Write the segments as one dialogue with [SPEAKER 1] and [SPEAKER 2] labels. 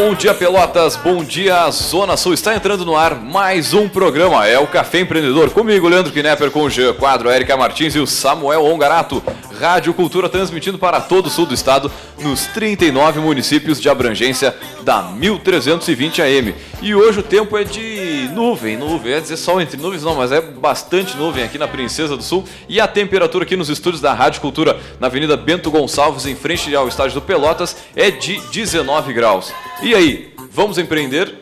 [SPEAKER 1] Bom dia, Pelotas. Bom dia, Zona Sul. Está entrando no ar mais um programa. É o Café Empreendedor. Comigo, Leandro Knepper, com o Jean Quadro, a Erika Martins e o Samuel Ongarato. Rádio Cultura transmitindo para todo o sul do estado, nos 39 municípios de abrangência da 1320 AM. E hoje o tempo é de nuvem, nuvem. É dizer sol entre nuvens, não, mas é bastante nuvem aqui na Princesa do Sul. E a temperatura aqui nos estúdios da Rádio Cultura, na Avenida Bento Gonçalves, em frente ao estádio do Pelotas, é de 19 graus. E aí, vamos empreender?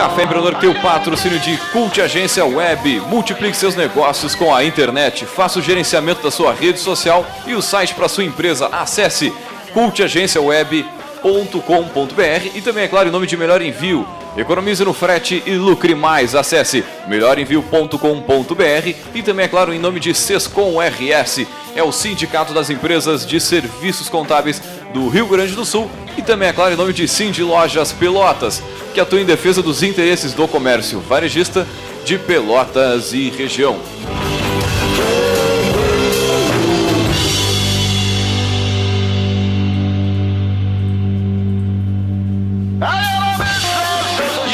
[SPEAKER 1] Café Empreendedor tem o patrocínio de Cult Agência Web. Multiplique seus negócios com a internet. Faça o gerenciamento da sua rede social e o site para sua empresa. Acesse cultagenciaweb.com.br e também, é claro, em nome de Melhor Envio. Economize no frete e lucre mais. Acesse melhorenvio.com.br e também, é claro, em nome de Sescom RS. É o Sindicato das Empresas de Serviços Contábeis do Rio Grande do Sul e também, é claro, em nome de Cindy Lojas Pelotas, que atua em defesa dos interesses do comércio varejista de Pelotas e região.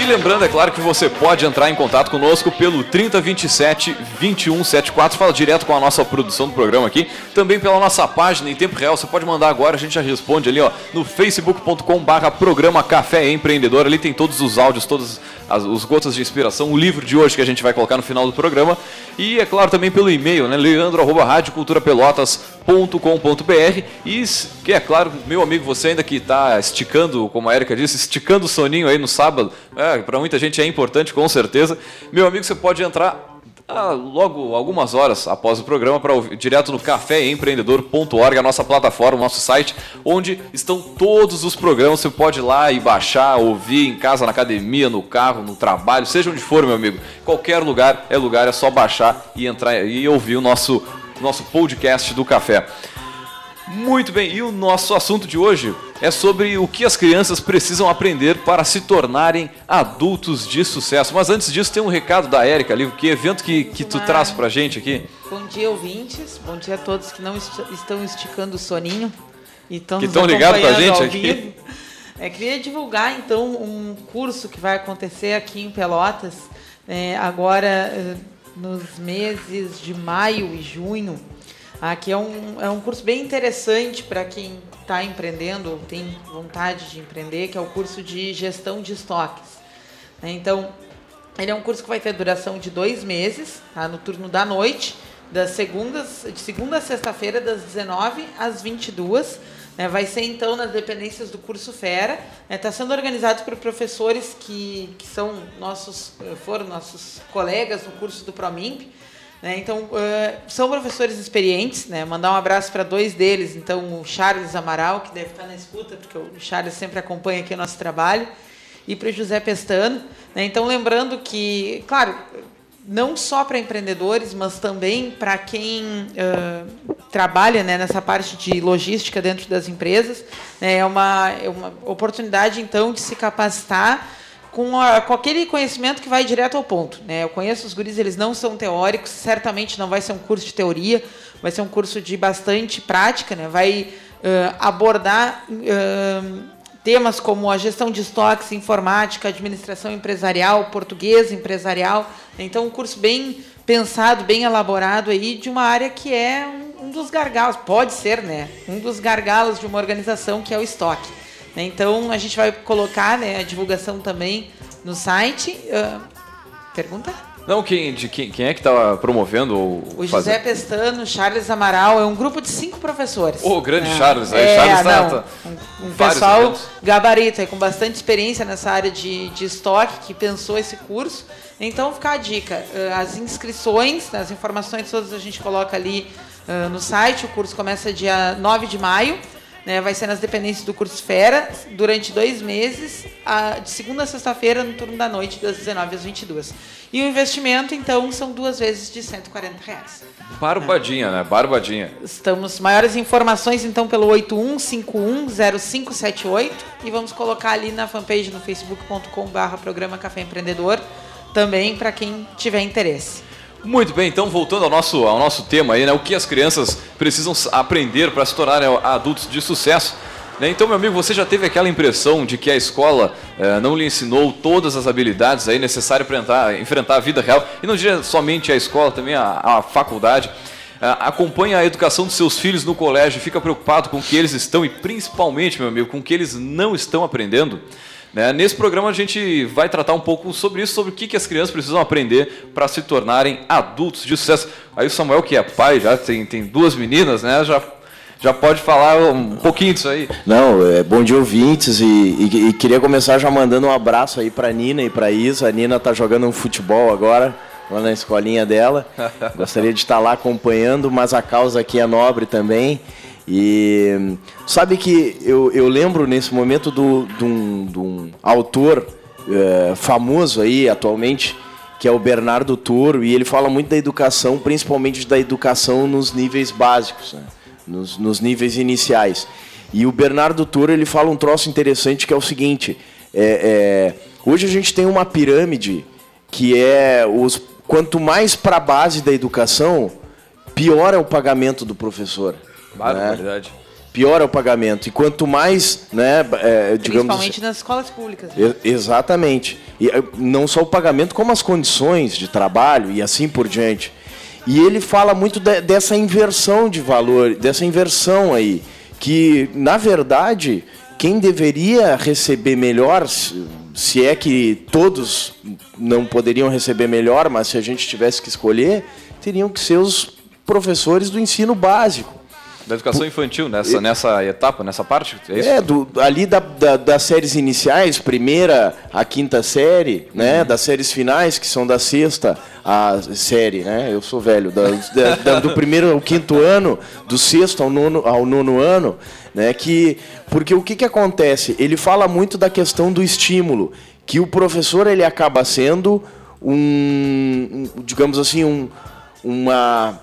[SPEAKER 1] Lembrando, é claro, que você pode entrar em contato conosco pelo 3027 2174. Fala direto com a nossa produção do programa aqui. Também pela nossa página em tempo real. Você pode mandar agora, a gente já responde ali, ó, no facebook.com/barra programa Café Empreendedor. Ali tem todos os áudios, todos as, os gotas de inspiração, o livro de hoje que a gente vai colocar no final do programa. E, é claro, também pelo e-mail, né? leandro.radioculturapelotas.com.br E, que é claro, meu amigo, você ainda que está esticando, como a Erika disse, esticando o soninho aí no sábado, é, para muita gente é importante, com certeza. Meu amigo, você pode entrar ah, logo algumas horas após o programa para direto no caféempreendedor.org, a nossa plataforma, o nosso site, onde estão todos os programas. Você pode ir lá e baixar, ouvir em casa, na academia, no carro, no trabalho, seja onde for, meu amigo. Qualquer lugar é lugar, é só baixar e entrar e ouvir o nosso nosso podcast do café. Muito bem, e o nosso assunto de hoje é sobre o que as crianças precisam aprender para se tornarem adultos de sucesso. Mas antes disso, tem um recado da Érica ali, que evento que, que tu traz pra gente aqui?
[SPEAKER 2] Bom dia, ouvintes. Bom dia a todos que não est estão esticando o soninho e estão
[SPEAKER 1] que estão ligados com a gente aqui.
[SPEAKER 2] É, queria divulgar então um curso que vai acontecer aqui em Pelotas é, agora eh, nos meses de maio e junho. Aqui é um, é um curso bem interessante para quem está empreendendo ou tem vontade de empreender, que é o curso de gestão de estoques. Então, ele é um curso que vai ter duração de dois meses, tá? no turno da noite, das segundas, de segunda a sexta-feira, das 19 às 22 né? Vai ser, então, nas dependências do curso Fera. Está né? Sendo organizado por professores que, que são nossos, foram nossos colegas no curso do Promimp. Né? Então, uh, são professores experientes, né? mandar um abraço para dois deles, então o Charles Amaral, que deve estar na escuta, porque o Charles sempre acompanha aqui o nosso trabalho, e para o José Pestano. Né? Então, lembrando que, claro, não só para empreendedores, mas também para quem uh, trabalha né, nessa parte de logística dentro das empresas. Né? É, uma, é uma oportunidade, então, de se capacitar com, a, com aquele conhecimento que vai direto ao ponto. Né? Eu conheço os guris, eles não são teóricos, certamente não vai ser um curso de teoria, vai ser um curso de bastante prática, né? vai uh, abordar uh, temas como a gestão de estoques, informática, administração empresarial, português empresarial. Então, um curso bem pensado, bem elaborado aí de uma área que é um, um dos gargalos, pode ser, né? Um dos gargalos de uma organização que é o estoque. Né? Então, a gente vai colocar né, a divulgação também no site. Uh, pergunta?
[SPEAKER 1] Não, quem, de quem, quem é que está promovendo? Ou
[SPEAKER 2] o José fazer... Pestano, Charles Amaral, é um grupo de cinco professores.
[SPEAKER 1] O oh, grande é. Charles, é, Charles
[SPEAKER 2] tá, não, tá, um, um pessoal eventos. gabarito, com bastante experiência nessa área de, de estoque, que pensou esse curso. Então, fica a dica, as inscrições, as informações todas a gente coloca ali uh, no site, o curso começa dia 9 de maio, Né? Vai ser nas dependências do curso Fera, durante dois meses, a, de segunda a sexta-feira, no turno da noite, das 19 às 22. E o investimento, então, são duas vezes de 140 reais.
[SPEAKER 1] Barbadinha, né? Barbadinha.
[SPEAKER 2] Estamos. Maiores informações, então, pelo 81510578 e vamos colocar ali na fanpage no facebook.com/barra programa Café Empreendedor também para quem tiver interesse.
[SPEAKER 1] Muito bem, então voltando ao nosso, ao nosso tema aí, né? O que as crianças precisam aprender para se tornarem adultos de sucesso. Né? Então, meu amigo, você já teve aquela impressão de que a escola eh, não lhe ensinou todas as habilidades aí necessárias para enfrentar a vida real? E não diria somente a escola, também a, a faculdade. Eh, acompanha a educação dos seus filhos no colégio, fica preocupado com o que eles estão e principalmente, meu amigo, com o que eles não estão aprendendo. Né? Nesse programa a gente vai tratar um pouco sobre isso, sobre o que, que as crianças precisam aprender para se tornarem adultos de sucesso. Aí o Samuel, que é pai, já tem, tem duas meninas, né? Já já pode falar um pouquinho disso aí.
[SPEAKER 3] Não, é bom dia ouvintes e, e, e queria começar já mandando um abraço aí para Nina e para Isa. A Nina tá jogando um futebol agora lá na escolinha dela. Gostaria de estar lá acompanhando, mas a causa aqui é nobre também. E sabe que eu, eu lembro nesse momento de do, do um, do um autor é, famoso aí atualmente, que é o Bernardo Toro, e ele fala muito da educação, principalmente da educação nos níveis básicos, né? nos, nos níveis iniciais. E o Bernardo Toro ele fala um troço interessante que é o seguinte: é, é, hoje a gente tem uma pirâmide que é os quanto mais para a base da educação, pior é o pagamento do professor.
[SPEAKER 1] Barbaridade. Né?
[SPEAKER 3] Pior é o pagamento. E quanto mais, né,
[SPEAKER 2] é, digamos Principalmente nas escolas públicas.
[SPEAKER 3] Né? Exatamente. E é, não só o pagamento, como as condições de trabalho e assim por diante. E ele fala muito de, dessa inversão de valor, dessa inversão aí. Que, na verdade, quem deveria receber melhor, se é que todos não poderiam receber melhor, mas se a gente tivesse que escolher, teriam que ser os professores do ensino básico.
[SPEAKER 1] Da educação infantil, nessa, nessa etapa, nessa parte?
[SPEAKER 3] É, isso? é do, ali da, da, das séries iniciais, primeira a quinta série, né? Uhum. Das séries finais, que são da sexta a série, né? Eu sou velho. Da, da, do primeiro ao quinto ano, do sexto ao nono, ao nono ano, né? Que, porque o que, que acontece? Ele fala muito da questão do estímulo, que o professor ele acaba sendo um, um digamos assim, um, uma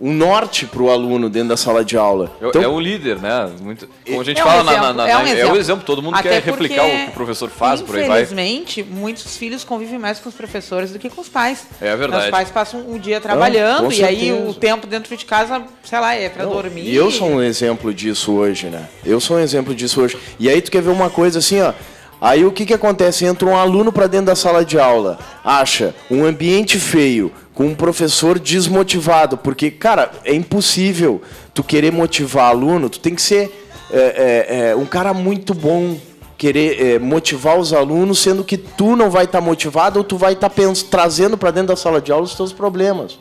[SPEAKER 3] um norte para o aluno dentro da sala de aula.
[SPEAKER 1] É, então, é o líder, né? Muito, como a gente é fala, um exemplo, na, na, na, é, um é, o exemplo, todo mundo Até quer replicar o que o professor faz, por aí vai.
[SPEAKER 2] Infelizmente, muitos filhos convivem mais com os professores do que com os pais.
[SPEAKER 1] É verdade.
[SPEAKER 2] Os pais passam um dia trabalhando Não, e aí o tempo dentro de casa, sei lá, é para dormir.
[SPEAKER 3] E eu sou um exemplo disso hoje, né? Eu sou um exemplo disso hoje. E aí tu quer ver uma coisa assim, ó. Aí o que, que acontece? Entra um aluno para dentro da sala de aula, acha um ambiente feio, com um professor desmotivado, porque, cara, é impossível tu querer motivar aluno, tu tem que ser é, é, é, um cara muito bom, querer é, motivar os alunos, sendo que tu não vai estar tá motivado ou tu vai estar tá trazendo para dentro da sala de aula os teus problemas.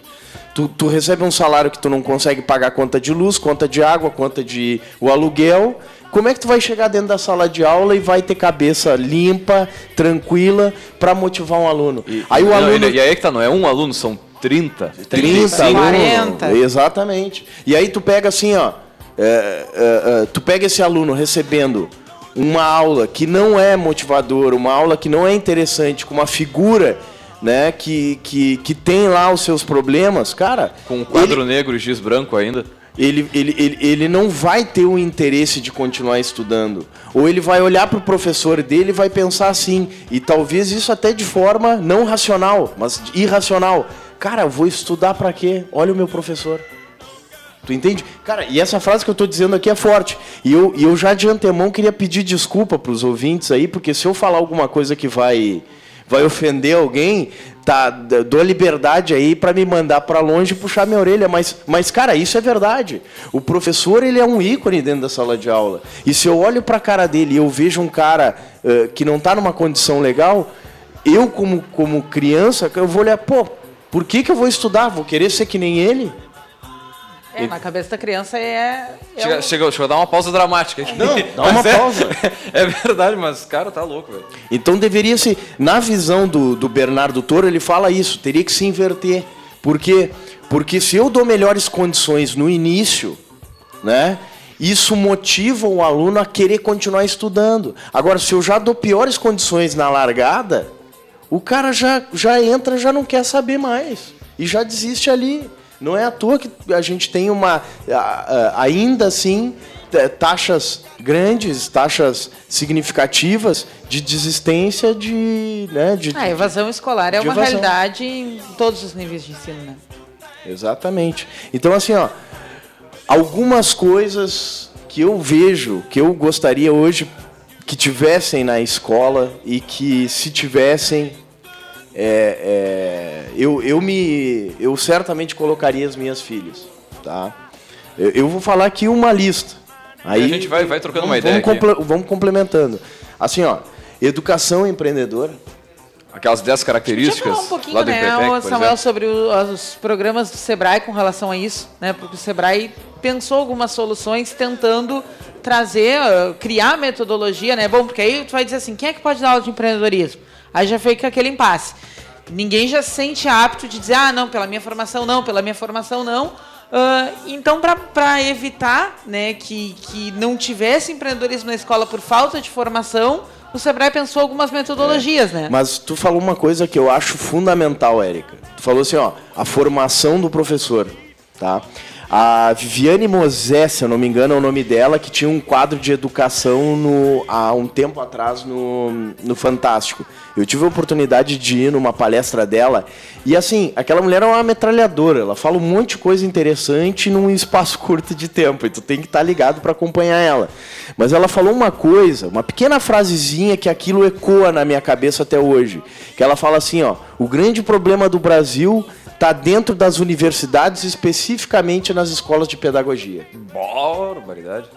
[SPEAKER 3] Tu, tu, recebe um salário que tu não consegue pagar conta de luz, conta de água, conta de o aluguel. Como é que tu vai chegar dentro da sala de aula e vai ter cabeça limpa, tranquila, para motivar um aluno?
[SPEAKER 1] E, aí o aluno... e aí é que tá, não é um aluno, são 30,
[SPEAKER 3] 30, 40. Exatamente. E aí tu pega assim, ó, é, é, é, tu pega esse aluno recebendo uma aula que não é motivadora, uma aula que não é interessante, com uma figura né, que, que, que tem lá os seus problemas, cara.
[SPEAKER 1] Com um quadro ele, negro e giz branco ainda.
[SPEAKER 3] Ele, ele, ele, ele não vai ter o interesse de continuar estudando. Ou ele vai olhar para o professor dele e vai pensar assim, e talvez isso até de forma não racional, mas irracional. Cara, eu vou estudar para quê? Olha o meu professor. Tu entende? Cara, e essa frase que eu estou dizendo aqui é forte. E eu, e eu já de antemão queria pedir desculpa para os ouvintes aí, porque se eu falar alguma coisa que vai vai ofender alguém, tá, dou liberdade aí para me mandar para longe e puxar minha orelha, mas, mas cara, isso é verdade. O professor, ele é um ícone dentro da sala de aula. E se eu olho para a cara dele e eu vejo um cara uh, que não está numa condição legal, eu como como criança, eu vou olhar, pô, por que, que eu vou estudar? Vou querer ser que nem ele?
[SPEAKER 2] É, na cabeça da criança é.
[SPEAKER 1] é chega, chegou, chegou a dar uma pausa dramática aqui.
[SPEAKER 3] Não, dá uma é, pausa.
[SPEAKER 1] É, verdade, mas cara tá louco, velho.
[SPEAKER 3] Então deveria se. Na visão do, do Bernardo Toro, ele fala isso, teria que se inverter. Por quê? Porque se eu dou melhores condições no início, né? isso motiva o aluno a querer continuar estudando. Agora, se eu já dou piores condições na largada, o cara já, já entra, já não quer saber mais. E já desiste ali. Não é à toa que a gente tem uma, ainda assim, taxas grandes, taxas significativas de desistência de. Né, de
[SPEAKER 2] a evasão escolar é uma evasão. realidade em todos os níveis de ensino, né?
[SPEAKER 3] Exatamente. Então, assim, ó, algumas coisas que eu vejo, que eu gostaria hoje que tivessem na escola e que se tivessem é, é, eu, eu me eu certamente colocaria as minhas filhas tá? Eu, eu vou falar aqui uma lista.
[SPEAKER 1] Aí a gente vai, vai trocando vamos, uma ideia
[SPEAKER 3] vamos, comple, vamos complementando. Assim ó educação empreendedora.
[SPEAKER 1] Aquelas 10 características
[SPEAKER 2] Deixa eu falar um pouquinho, né, Samuel, sobre os programas do Sebrae com relação a isso, né? Porque o Sebrae pensou algumas soluções tentando trazer, uh, criar metodologia, né? Bom, porque aí tu vai dizer assim, quem é que pode dar aula de empreendedorismo? Aí já fica aquele impasse. Ninguém já se sente apto de dizer, ah, não, pela minha formação não, pela minha formação não. Uh, então, para evitar né, que, que não tivesse empreendedorismo na escola por falta de formação, o Sebrae pensou algumas metodologias, é. né?
[SPEAKER 3] Mas tu falou uma coisa que eu acho fundamental, Érica. Tu falou assim, ó, a formação do professor, tá? A Viviane Mosé, se eu não me engano, é o nome dela, que tinha um quadro de educação no, há um tempo atrás no, no Fantástico. Eu tive a oportunidade de ir numa palestra dela e, assim, aquela mulher é uma metralhadora. Ela fala um monte de coisa interessante num espaço curto de tempo e tu tem que estar tá ligado para acompanhar ela. Mas ela falou uma coisa, uma pequena frasezinha que aquilo ecoa na minha cabeça até hoje. Que ela fala assim, ó, o grande problema do Brasil está dentro das universidades, especificamente nas escolas de pedagogia.
[SPEAKER 1] Barbaridade.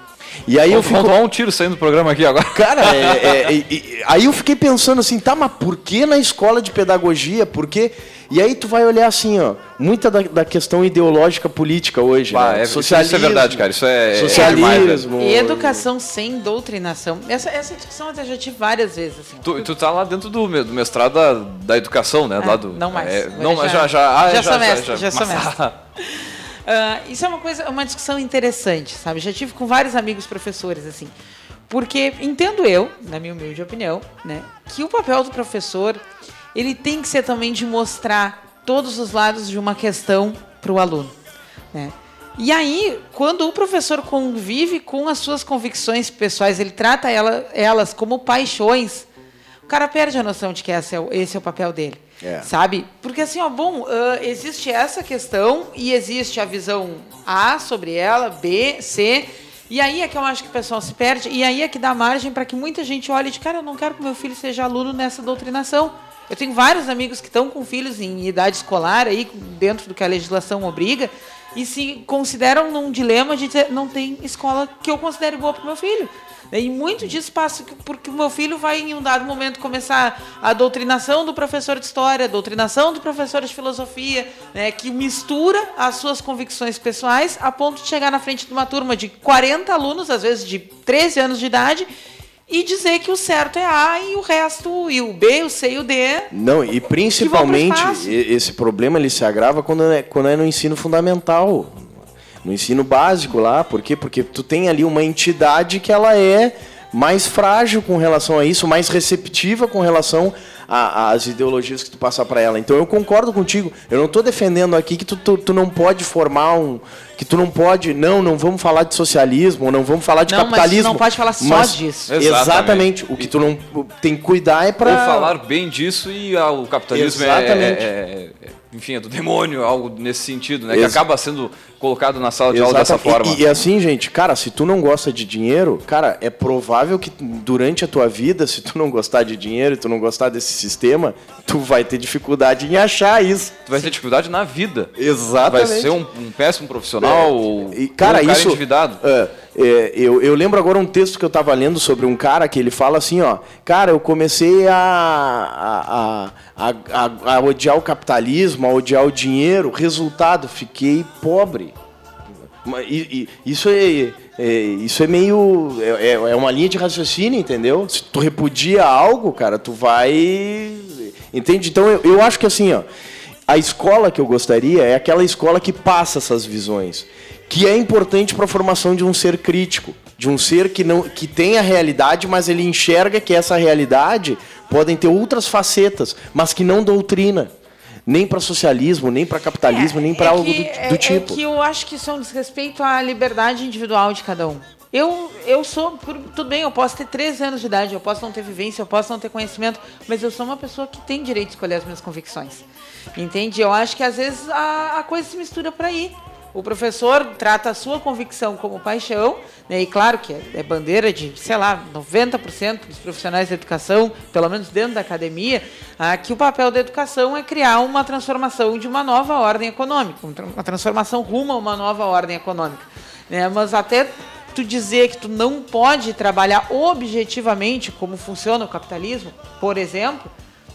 [SPEAKER 3] E aí eu fico...
[SPEAKER 1] um tiro saindo do programa aqui agora.
[SPEAKER 3] Cara, é, é, é, aí eu fiquei pensando assim, tá, mas por que na escola de pedagogia? Por que... E aí tu vai olhar assim, ó, muita da, da questão ideológica política hoje, bah, né?
[SPEAKER 1] É, Socialismo, isso é verdade, cara. Isso é,
[SPEAKER 3] é socialismo.
[SPEAKER 2] É, e educação sem doutrinação. Essa, essa discussão eu já tive várias vezes. Assim.
[SPEAKER 1] Tu, tu tá lá dentro do, do mestrado da, da educação, né?
[SPEAKER 2] É,
[SPEAKER 1] lá do,
[SPEAKER 2] não mais.
[SPEAKER 1] É, não, mas já, já, ah,
[SPEAKER 2] já, já, sou mestre, já, já, já sou mestre. Uh, isso é uma coisa, uma discussão interessante, sabe? Já tive com vários amigos professores assim, porque entendo eu, na minha humilde opinião, né, que o papel do professor ele tem que ser também de mostrar todos os lados de uma questão para o aluno, né? E aí, quando o professor convive com as suas convicções pessoais, ele trata ela, elas como paixões, o cara perde a noção de que esse é o, esse é o papel dele. É. Sabe? Porque assim, ó, bom, uh, existe essa questão e existe a visão A sobre ela, B, C. E aí é que eu acho que o pessoal se perde, e aí é que dá margem para que muita gente olhe de cara, eu não quero que meu filho seja aluno nessa doutrinação. Eu tenho vários amigos que estão com filhos em idade escolar, aí, dentro do que a legislação obriga, e se consideram num dilema de dizer, não tem escola que eu considere boa para meu filho. E muito disso passa porque o meu filho vai, em um dado momento, começar a doutrinação do professor de história, a doutrinação do professor de filosofia, né, que mistura as suas convicções pessoais a ponto de chegar na frente de uma turma de 40 alunos, às vezes de 13 anos de idade, e dizer que o certo é A e o resto, e o B, o C e o D.
[SPEAKER 3] Não, e principalmente esse problema ele se agrava quando é, quando é no ensino fundamental no ensino básico lá, por quê? Porque tu tem ali uma entidade que ela é mais frágil com relação a isso, mais receptiva com relação às ideologias que tu passar para ela. Então eu concordo contigo. Eu não estou defendendo aqui que tu, tu, tu, não pode formar um, que tu não pode, não, não vamos falar de socialismo, não vamos falar de
[SPEAKER 2] não,
[SPEAKER 3] capitalismo.
[SPEAKER 2] Mas não pode falar só disso.
[SPEAKER 3] Exatamente. exatamente. O que tu não tem que cuidar é para
[SPEAKER 1] Ou falar bem disso e ah, o capitalismo é, exatamente. é, é, é enfim, é do demônio, algo nesse sentido, né? Ex que acaba sendo colocado na sala de Exatamente. aula dessa forma.
[SPEAKER 3] E, e, assim, gente, cara, se tu não gosta de dinheiro, cara, é provável que durante a tua vida, se tu não gostar de dinheiro, e tu não gostar desse sistema, tu vai ter dificuldade em achar isso.
[SPEAKER 1] Tu vai ter dificuldade na vida.
[SPEAKER 3] Exatamente.
[SPEAKER 1] Vai ser um, um péssimo profissional é,
[SPEAKER 3] e, cara, um cara isso, endividado. É, é, eu, eu lembro agora um texto que eu estava lendo sobre um cara que ele fala assim, ó, cara, eu comecei a, a, a, a, a odiar o capitalismo, a odiar o dinheiro, resultado, fiquei pobre. Isso é, é, isso é meio. É, é, é uma linha de raciocínio, entendeu? Se tu repudia algo, cara, tu vai. Entende? Então eu, eu acho que assim, ó, a escola que eu gostaria é aquela escola que passa essas visões que é importante para a formação de um ser crítico, de um ser que não que tem a realidade, mas ele enxerga que essa realidade podem ter outras facetas, mas que não doutrina nem para socialismo, nem para capitalismo,
[SPEAKER 2] É,
[SPEAKER 3] nem para
[SPEAKER 2] é
[SPEAKER 3] algo
[SPEAKER 2] que-
[SPEAKER 3] do,
[SPEAKER 2] é-
[SPEAKER 3] do
[SPEAKER 2] É
[SPEAKER 3] tipo.
[SPEAKER 2] que eu acho que isso é um desrespeito à liberdade individual de cada um. Eu, eu sou, por- tudo bem, eu posso ter 13 anos de idade, eu posso não ter vivência, eu posso não ter conhecimento, mas eu sou uma pessoa que tem direito de escolher as minhas convicções. Entende? Eu acho que às vezes a, a coisa se mistura por aí. O professor trata a sua convicção como paixão, né? e claro que é, bandeira de, sei lá, 90% dos profissionais da educação, pelo menos dentro da academia, ah, que o papel da educação é criar uma transformação de uma nova ordem econômica, um uma transformação rumo a uma nova ordem econômica. né? Mas até tu dizer que tu não pode trabalhar objetivamente como funciona o capitalismo, por exemplo,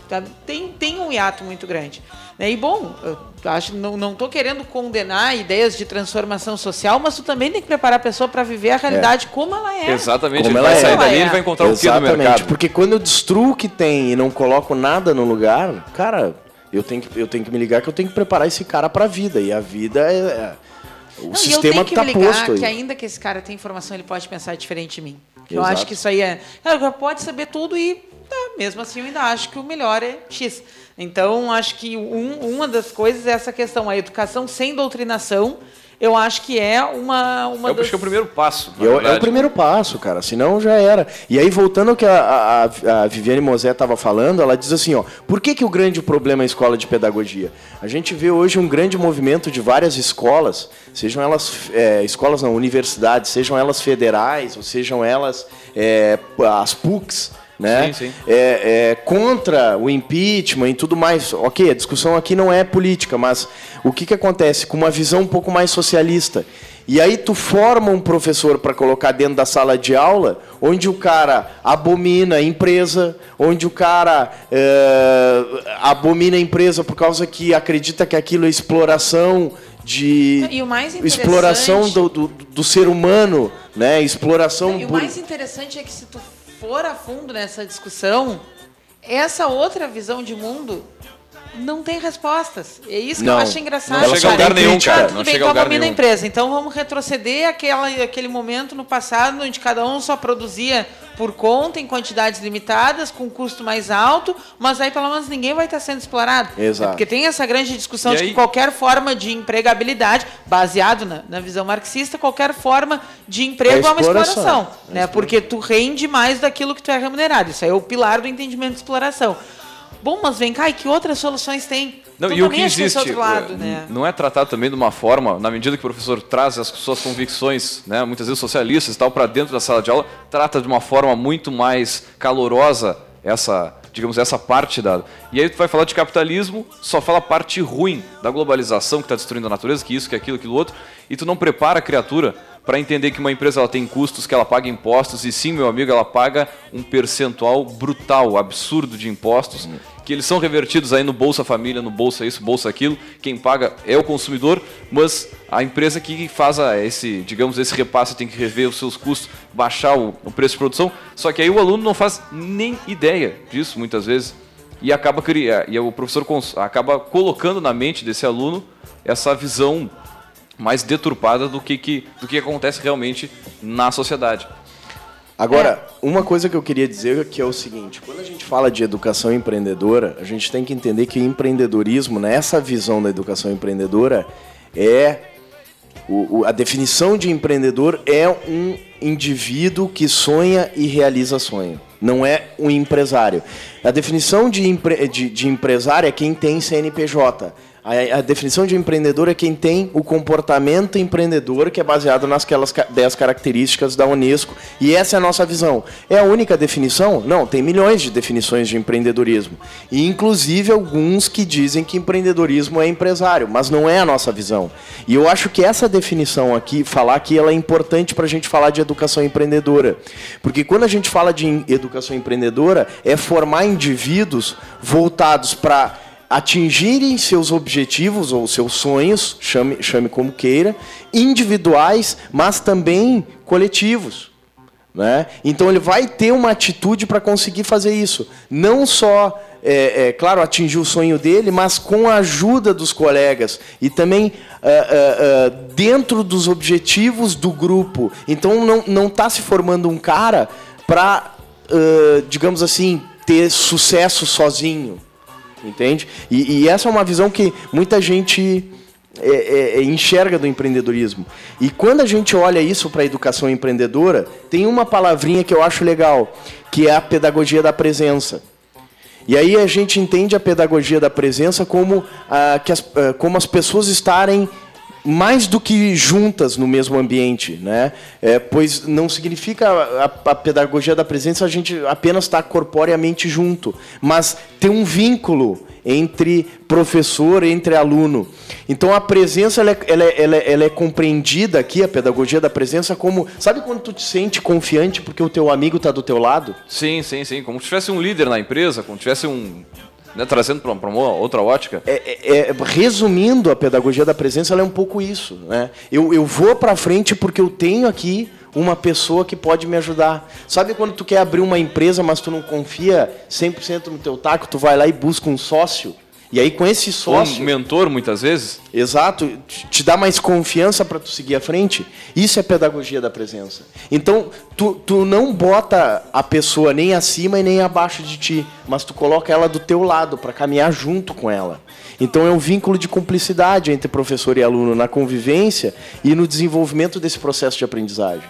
[SPEAKER 2] tá? tem, tem um hiato muito grande. né? E bom, eu acho não não estou querendo condenar ideias de transformação social, mas tu também tem que preparar a pessoa para viver a realidade como ela é.
[SPEAKER 1] Exatamente,
[SPEAKER 3] Como
[SPEAKER 1] ele
[SPEAKER 3] ela
[SPEAKER 1] vai
[SPEAKER 3] é.
[SPEAKER 1] sair dali
[SPEAKER 2] é.
[SPEAKER 1] e ele vai encontrar o que no
[SPEAKER 3] Exatamente,
[SPEAKER 1] mercado.
[SPEAKER 3] porque quando eu destruo o que tem e não coloco nada no lugar, cara, eu tenho que, eu tenho que me ligar que eu tenho que preparar esse cara para a vida. E a vida é. é- o
[SPEAKER 2] Não, e eu
[SPEAKER 3] sistema
[SPEAKER 2] tenho que
[SPEAKER 3] tá
[SPEAKER 2] me ligar
[SPEAKER 3] posto aí.
[SPEAKER 2] que ainda que esse cara tem informação, ele pode pensar diferente de mim. Eu
[SPEAKER 3] Exato.
[SPEAKER 2] acho que isso aí é. Ela pode saber tudo e tá, mesmo assim eu ainda acho que o melhor é X. Então, acho que um- uma das coisas é essa questão, a educação sem doutrinação, eu acho que é uma, uma
[SPEAKER 1] Eu
[SPEAKER 2] das...
[SPEAKER 1] acho que é o primeiro passo. na
[SPEAKER 3] E é o- é o primeiro passo, cara. Senão já era. E aí, voltando ao que a, a, a Viviane Mosé estava falando, ela diz assim: ó, por que, que o grande problema é a escola de pedagogia? A gente vê hoje um grande movimento de várias escolas, sejam elas é, escolas não, universidades, sejam elas federais, ou sejam elas é, as PUCs. Né?
[SPEAKER 1] Sim, sim.
[SPEAKER 3] é, é, contra o impeachment e tudo mais. Ok, a discussão aqui não é política, mas o que, que acontece? Com uma visão um pouco mais socialista. E aí tu forma um professor para colocar dentro da sala de aula, onde o cara abomina a empresa, onde o cara é, abomina a empresa por causa que acredita que aquilo é exploração de
[SPEAKER 2] E o mais
[SPEAKER 3] exploração do, do, do ser humano, né? Exploração
[SPEAKER 2] E o mais interessante é que se tu for a fundo nessa discussão, essa outra visão de mundo não tem respostas. É isso que
[SPEAKER 3] Não,
[SPEAKER 2] eu acho engraçado.
[SPEAKER 3] não chega a lugar nenhum, cara,
[SPEAKER 2] tudo
[SPEAKER 1] não
[SPEAKER 2] bem,
[SPEAKER 1] chega
[SPEAKER 2] então
[SPEAKER 1] a lugar nenhum.
[SPEAKER 2] empresa. Então vamos retroceder aquela, aquele momento no passado onde cada um só produzia por conta, em quantidades limitadas, com custo mais alto, mas aí pelo menos ninguém vai estar sendo explorado.
[SPEAKER 3] Exato.
[SPEAKER 2] É Porque tem essa grande discussão
[SPEAKER 1] E
[SPEAKER 2] de
[SPEAKER 1] aí-
[SPEAKER 2] que qualquer forma de empregabilidade, baseado na, na visão marxista, qualquer forma de emprego
[SPEAKER 3] É
[SPEAKER 2] é uma
[SPEAKER 3] exploração.
[SPEAKER 2] exploração.
[SPEAKER 3] É
[SPEAKER 2] né? Porque tu rende mais daquilo que tu é remunerado. Isso aí é o pilar do entendimento de exploração. Bom, mas vem cá, e que outras soluções tem?
[SPEAKER 1] Não, e o que existe
[SPEAKER 2] lado,
[SPEAKER 1] eh,
[SPEAKER 2] né?
[SPEAKER 1] não é tratado também de uma forma, na medida que o professor traz as suas convicções, né, muitas vezes socialistas e tal, para dentro da sala de aula, trata de uma forma muito mais calorosa essa, digamos, essa parte da. E aí tu vai falar de capitalismo, só fala a parte ruim da globalização que está destruindo a natureza, que isso, que aquilo, aquilo outro, e tu não prepara a criatura para entender que uma empresa ela tem custos, que ela paga impostos, e sim, meu amigo, ela paga um percentual brutal, absurdo de impostos, que eles são revertidos aí no Bolsa Família, no Bolsa isso, Bolsa aquilo. Quem paga é o consumidor, mas a empresa que faz esse, digamos, esse repasse tem que rever os seus custos, baixar o, preço de produção. Só que aí o aluno não faz nem ideia disso muitas vezes e acaba cria, e o professor acaba colocando na mente desse aluno essa visão mais deturpada do que, que, do que acontece realmente na sociedade.
[SPEAKER 3] Agora, uma coisa que eu queria dizer que é o seguinte: quando a gente fala de educação empreendedora, a gente tem que entender que o empreendedorismo, nessa visão da educação empreendedora, é o- o- a definição de empreendedor é um indivíduo que sonha e realiza sonho. Não é um empresário. A definição de, empre- de- de empresário é quem tem CNPJ. A, a definição de empreendedor é quem tem o comportamento empreendedor, que é baseado nas aquelas 10 características da Unesco. E essa é a nossa visão. É a única definição? Não, tem milhões de definições de empreendedorismo. E inclusive alguns que dizem que empreendedorismo é empresário, mas não é a nossa visão. E eu acho que essa definição aqui, falar aqui, ela é importante para a gente falar de educação empreendedora. Porque quando a gente fala de educação empreendedora, é formar indivíduos voltados para atingirem seus objetivos ou seus sonhos, chame, chame como queira, individuais, mas também coletivos. Né? Então ele vai ter uma atitude para conseguir fazer isso. Não só é, é, claro, atingir o sonho dele, mas com a ajuda dos colegas e também uh, uh, uh, dentro dos objetivos do grupo. Então não está se formando um cara para, digamos assim, ter sucesso sozinho, entende? E, e, essa é uma visão que muita gente é, é, é enxerga do empreendedorismo. E quando a gente olha isso para a educação empreendedora, tem uma palavrinha que eu acho legal, que é a pedagogia da presença. E aí a gente entende a pedagogia da presença como, ah, que as, ah, como as pessoas estarem mais do que juntas no mesmo ambiente, né? É, pois não significa a, a, pedagogia da presença a gente apenas estar tá corporeamente junto, mas ter um vínculo entre professor, entre aluno. Então a presença ela é, ela, é, ela, é, ela é, compreendida aqui, a pedagogia da presença, como. Sabe quando tu te sente confiante porque o teu amigo está do teu lado?
[SPEAKER 1] Sim, sim, sim. Como se tivesse um líder na empresa, como se tivesse um. Né, trazendo para uma outra ótica.
[SPEAKER 3] É, é, é, resumindo, a pedagogia da presença ela é um pouco isso. Né? Eu, eu vou para frente porque eu tenho aqui uma pessoa que pode me ajudar. Sabe quando tu quer abrir uma empresa, mas tu não confia 100% no teu taco, tu vai lá e busca um sócio? E aí com esse sócio,
[SPEAKER 1] um mentor muitas vezes,
[SPEAKER 3] exato, te dá mais confiança para tu seguir à frente. Isso é pedagogia da presença. Então, tu, tu não bota a pessoa nem acima e nem abaixo de ti, mas tu coloca ela do teu lado para caminhar junto com ela. Então é um vínculo de cumplicidade entre professor e aluno na convivência e no desenvolvimento desse processo de aprendizagem.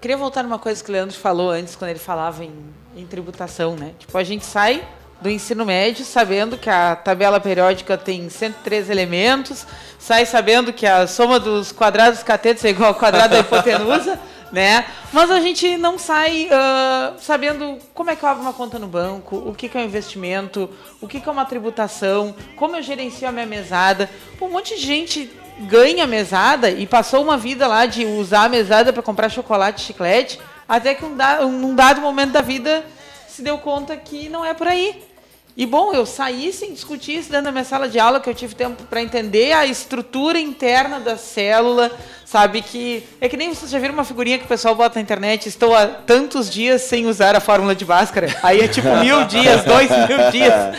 [SPEAKER 2] Queria voltar numa coisa que o Leandro falou antes, quando ele falava em, em tributação, né? Tipo, a gente sai do ensino médio, sabendo que a tabela periódica tem 103 elementos, sai sabendo que a soma dos quadrados catetos é igual ao quadrado da hipotenusa, né? Mas a gente não sai uh, sabendo como é que eu abro uma conta no banco, o que, que é um investimento, o que, que é uma tributação, como eu gerencio a minha mesada. Um monte de gente ganha mesada e passou uma vida lá de usar a mesada para comprar chocolate e chiclete, até que um, da, um dado momento da vida se deu conta que não é por aí. E bom, eu saí sem discutir isso dentro da minha sala de aula, que eu tive tempo para entender a estrutura interna da célula, sabe? Que é que nem vocês já viram uma figurinha que o pessoal bota na internet, estou há tantos dias sem usar a fórmula de Bhaskara. Aí é tipo mil dias, dois mil dias.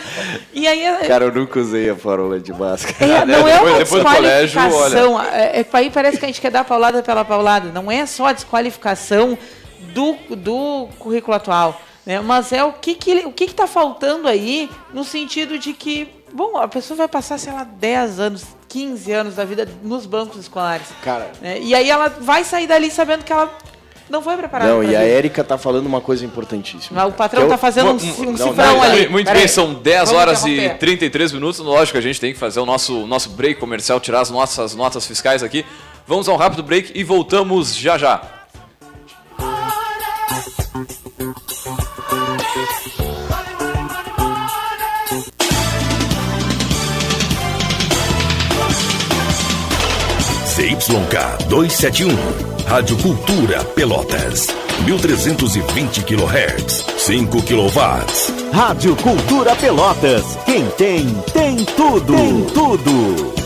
[SPEAKER 3] E aí. É Cara, eu nunca usei a fórmula de Bhaskara.
[SPEAKER 2] É, não é uma depois, desqualificação. Colégio, olha... é, é, aí parece que a gente quer dar paulada pela paulada. Não é só a desqualificação do, do currículo atual né? Mas é o que que o que está faltando aí no sentido de que, bom, a pessoa vai passar, sei lá, 10 anos, 15 anos da vida nos bancos escolares.
[SPEAKER 3] Cara.
[SPEAKER 2] Né? E aí ela vai sair dali sabendo que ela não foi preparada.
[SPEAKER 3] Não, e a Érica tá falando uma coisa importantíssima.
[SPEAKER 2] Mas o patrão eu, tá fazendo um, um não, cifrão não, ali.
[SPEAKER 1] Muito bem, são 10 horas e 33 minutos. Lógico, a gente tem que fazer o nosso, nosso break comercial, tirar as nossas notas fiscais aqui. Vamos a um rápido break e voltamos já já.
[SPEAKER 4] CYK 271, Rádio Cultura Pelotas, 1320 kHz, 5 kW. Rádio Cultura Pelotas, quem tem, tem tudo, tem tudo.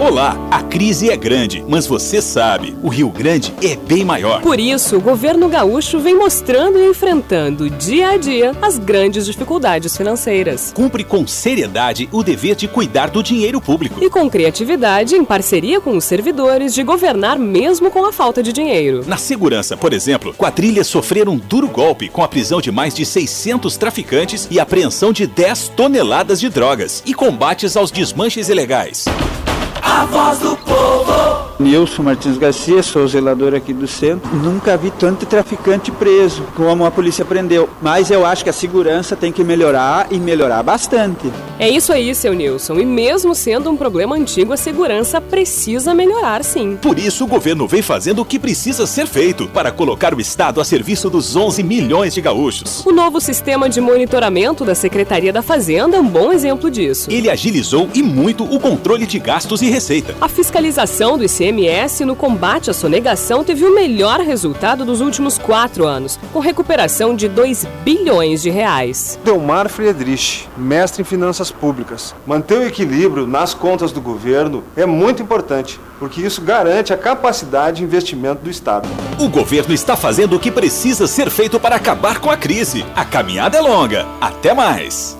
[SPEAKER 4] Olá, a crise é grande, mas você sabe, o Rio Grande é bem maior.
[SPEAKER 5] Por isso, o governo gaúcho vem mostrando e enfrentando dia a dia as grandes dificuldades financeiras.
[SPEAKER 4] Cumpre com seriedade o dever de cuidar do dinheiro público.
[SPEAKER 5] E com criatividade, em parceria com os servidores, de governar mesmo com a falta de dinheiro.
[SPEAKER 4] Na segurança, por exemplo, quadrilhas sofreram um duro golpe com a prisão de mais de 600 traficantes e apreensão de 10 toneladas de drogas e combates aos desmanches ilegais.
[SPEAKER 6] A voz do povo.
[SPEAKER 7] Nilson Martins Garcia, sou zelador aqui do centro. Nunca vi tanto traficante preso como a polícia prendeu. Mas eu acho que a segurança tem que melhorar e melhorar bastante.
[SPEAKER 5] É isso aí, seu Nilson. E mesmo sendo um problema antigo, a segurança precisa melhorar sim.
[SPEAKER 4] Por isso, o governo vem fazendo o que precisa ser feito para colocar o Estado a serviço dos 11 milhões de gaúchos.
[SPEAKER 5] O novo sistema de monitoramento da Secretaria da Fazenda é um bom exemplo disso.
[SPEAKER 4] Ele agilizou e muito o controle de gastos e receita.
[SPEAKER 5] A fiscalização do ICMS ICMS no combate à sonegação teve o melhor resultado dos últimos quatro anos, com recuperação de 2 bilhões de reais.
[SPEAKER 8] Delmar Friedrich, mestre em finanças públicas. Manter o equilíbrio nas contas do governo é muito importante, porque isso garante a capacidade de investimento do Estado.
[SPEAKER 4] O governo está fazendo o que precisa ser feito para acabar com a crise. A caminhada é longa. Até mais!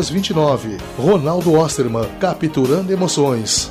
[SPEAKER 9] 329. Ronaldo Osterman, capturando emoções.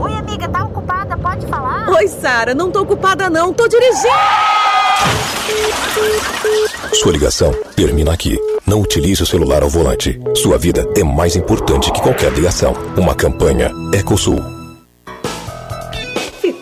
[SPEAKER 10] Oi, amiga, tá ocupada? Pode falar?
[SPEAKER 11] Oi, Sara, não tô ocupada não, tô dirigindo.
[SPEAKER 12] Sua ligação termina aqui. Não utilize o celular ao volante. Sua vida é mais importante que qualquer ligação. Uma campanha Ecosul.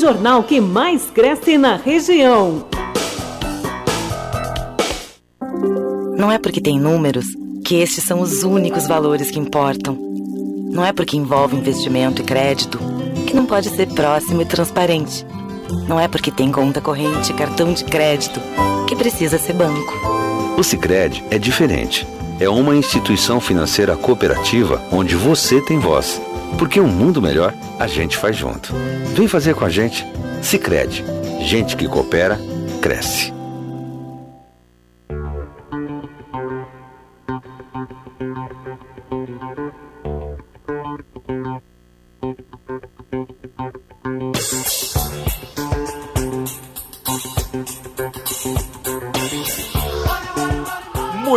[SPEAKER 11] jornal que mais cresce na região.
[SPEAKER 13] Não é porque tem números que estes são os únicos valores que importam. Não é porque envolve investimento e crédito que não pode ser próximo e transparente. Não é porque tem conta corrente e cartão de crédito que precisa ser banco.
[SPEAKER 14] O Sicredi é diferente. É uma instituição financeira cooperativa onde você tem voz. Porque um mundo melhor a gente faz junto. Vem fazer com a gente. Sicredi. Gente que coopera cresce.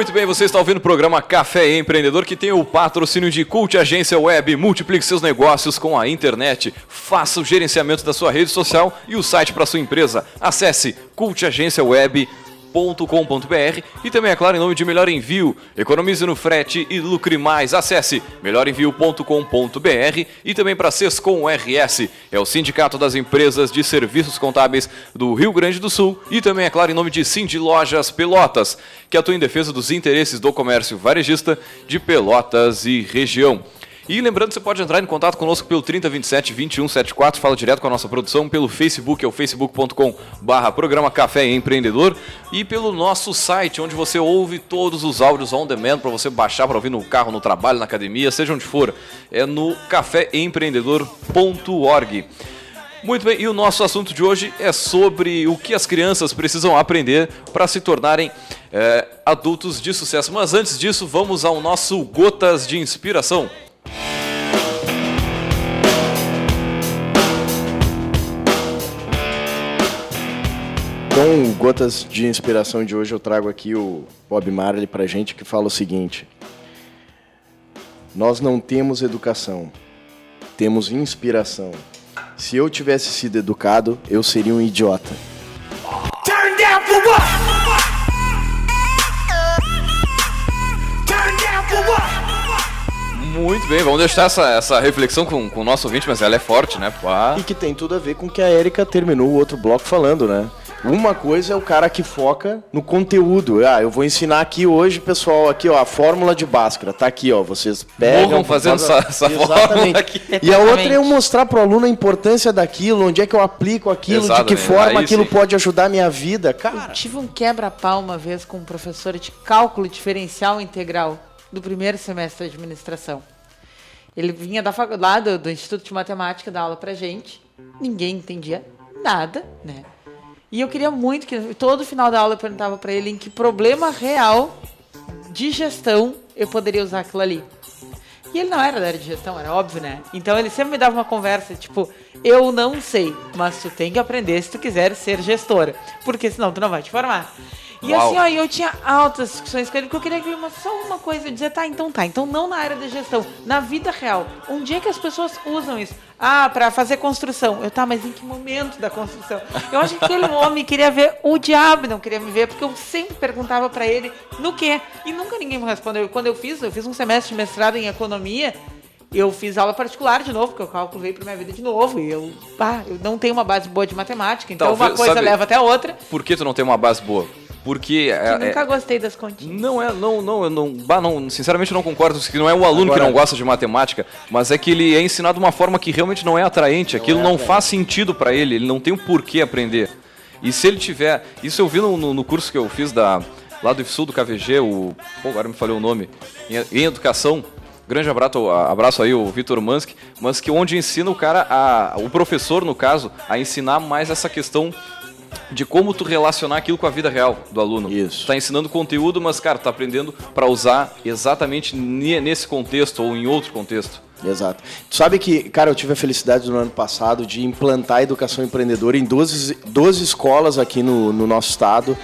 [SPEAKER 1] Muito bem, você está ouvindo o programa Café Empreendedor que tem o patrocínio de Cult Agência Web. Multiplique seus negócios com a internet. Faça o gerenciamento da sua rede social e o site para sua empresa. Acesse cultagenciaweb.com melhorenvio.com.br e também, é claro, em nome de Melhor Envio. Economize no frete e lucre mais. Acesse melhorenvio.com.br e também para Sescom RS, é o Sindicato das Empresas de Serviços Contábeis do Rio Grande do Sul e também, é claro, em nome de Cindy Lojas Pelotas, que atua em defesa dos interesses do comércio varejista de Pelotas e região. E lembrando, você pode entrar em contato conosco pelo 3027 2174, fala direto com a nossa produção, pelo Facebook, é o facebook.com barra programa Café Empreendedor, e pelo nosso site, onde você ouve todos os áudios on demand para você baixar para ouvir no carro, no trabalho, na academia, seja onde for. É no caféempreendedor.org. Muito bem, e o nosso assunto de hoje é sobre o que as crianças precisam aprender para se tornarem é, adultos de sucesso. Mas antes disso, vamos ao nosso Gotas de Inspiração.
[SPEAKER 3] Com gotas de inspiração de hoje, eu trago aqui o Bob Marley pra gente que fala o seguinte: Nós não temos educação, temos inspiração. Se eu tivesse sido educado, eu seria um idiota.
[SPEAKER 1] Muito bem, vamos deixar essa, essa reflexão com, com o nosso ouvinte, mas ela é forte, né?
[SPEAKER 3] Pá. E que tem tudo a ver com o que a Erika terminou o outro bloco falando, né? Uma coisa é o cara que foca no conteúdo. Ah, eu vou ensinar aqui hoje, pessoal, aqui ó, a fórmula de Bhaskara. Tá aqui, ó, vocês pegam...
[SPEAKER 1] Morram fazendo essa, essa
[SPEAKER 3] Exatamente. Aqui. E a outra é eu mostrar pro aluno a importância daquilo, onde é que eu aplico aquilo, Exato, de que forma Aí, aquilo sim. pode ajudar a minha vida. Cara...
[SPEAKER 2] Eu tive um quebra-pau uma vez com um professor de cálculo diferencial integral do primeiro semestre de administração. Ele vinha da faculdade, do, Instituto de Matemática, dar aula pra gente. Ninguém entendia nada, né? E eu queria muito que todo final da aula eu perguntava para ele em que problema real de gestão eu poderia usar aquilo ali. E ele não era da área de gestão, era óbvio, né? Então ele sempre me dava uma conversa, tipo, eu não sei, mas tu tem que aprender se tu quiser ser gestora, porque senão tu não vai te formar. E Uau. assim, ó, eu tinha altas discussões com ele, porque eu queria ver uma, só uma coisa, dizer, tá, então tá, então não na área da gestão, na vida real. Um dia que as pessoas usam isso, ah, para fazer construção. Eu, tá, mas em que momento da construção? Eu acho que aquele homem queria ver o diabo, não queria me ver, porque eu sempre perguntava para ele no quê. E nunca ninguém me respondeu. Quando eu fiz, eu fiz um semestre de mestrado em economia, eu fiz aula particular de novo, porque o cálculo veio para minha vida de novo. E eu, pá, eu não tenho uma base boa de matemática, então Talvez, uma coisa leva até a outra.
[SPEAKER 1] Por que tu não tem uma base boa? Porque.
[SPEAKER 2] É, nunca é, gostei das continhas.
[SPEAKER 1] Não é, não, não, eu não, bah, não. Sinceramente, eu não concordo que não é o aluno Agora, que não gosta de matemática, mas é que ele é ensinado de uma forma que realmente não é atraente. Aquilo não, é não faz sentido para ele, ele não tem o um porquê aprender. E se ele tiver. Isso eu vi no, no, no curso que eu fiz da, lá do IFSU do KVG, o. Pô, agora me falei o nome. Em, em educação. Grande abraço, abraço aí o Vitor Mansky, mas que onde ensina o cara, a, o professor no caso, a ensinar mais essa questão de como tu relacionar aquilo com a vida real do aluno.
[SPEAKER 3] Isso.
[SPEAKER 1] Tu tá ensinando conteúdo, mas, cara, tá aprendendo para usar exatamente nesse contexto ou em outro contexto.
[SPEAKER 3] Exato. Tu sabe que, cara, eu tive a felicidade no ano passado de implantar a educação empreendedora em 12, 12 escolas aqui no, no nosso estado.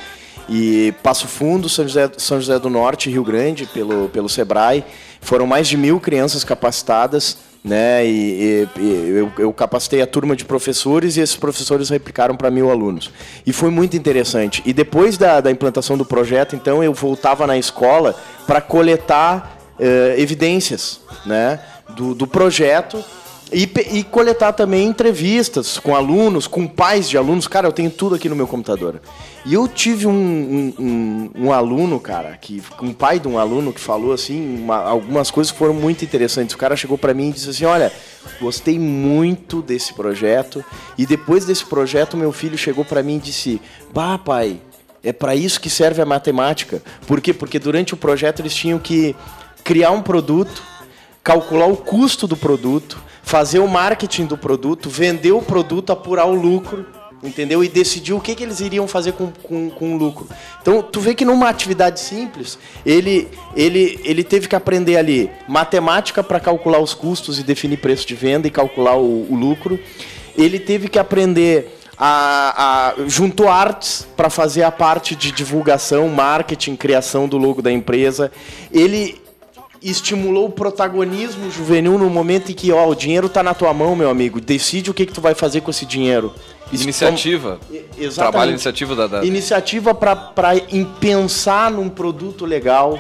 [SPEAKER 3] E Passo Fundo, São José, São José do Norte, Rio Grande, pelo, pelo Sebrae. Foram mais de mil crianças capacitadas né? E, e, e eu, eu, capacitei a turma de professores e esses professores replicaram para mil alunos. E foi muito interessante. E depois da, da implantação do projeto, então, eu voltava na escola para coletar uh, evidências, né? Do, do projeto e, e, coletar também entrevistas com alunos, com pais de alunos. Cara, eu tenho tudo aqui no meu computador. E eu tive um, um, um, um aluno, cara, que um pai de um aluno que falou assim, uma, algumas coisas que foram muito interessantes. O cara chegou para mim e disse assim: Olha, gostei muito desse projeto. E depois desse projeto, meu filho chegou para mim e disse: Bah, pai, é para isso que serve a matemática. Por quê? Porque durante o projeto eles tinham que criar um produto, calcular o custo do produto fazer o marketing do produto, vender o produto, apurar o lucro, entendeu? E decidir o que, que eles iriam fazer com, com, com o lucro. Então, tu vê que numa atividade simples, ele, ele, ele teve que aprender ali matemática para calcular os custos e definir preço de venda e calcular o, o lucro. Ele teve que aprender a, a, juntou artes para fazer a parte de divulgação, marketing, criação do logo da empresa. Ele estimulou o protagonismo juvenil no momento em que ó, o dinheiro está na tua mão, meu amigo. Decide o que, que tu vai fazer com esse dinheiro.
[SPEAKER 1] Iniciativa.
[SPEAKER 3] Exatamente.
[SPEAKER 1] Trabalho, iniciativa da. da...
[SPEAKER 3] Iniciativa para pensar num produto legal,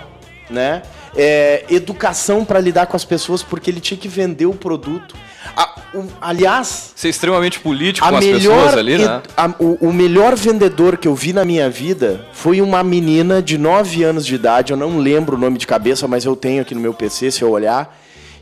[SPEAKER 3] né? É, educação para lidar com as pessoas, porque ele tinha que vender o produto. A, o, aliás.
[SPEAKER 1] Ser extremamente político com as pessoas ali, né?
[SPEAKER 3] A, o, o, melhor vendedor que eu vi na minha vida foi uma menina de 9 anos de idade, eu não lembro o nome de cabeça, mas eu tenho aqui no meu PC se eu olhar,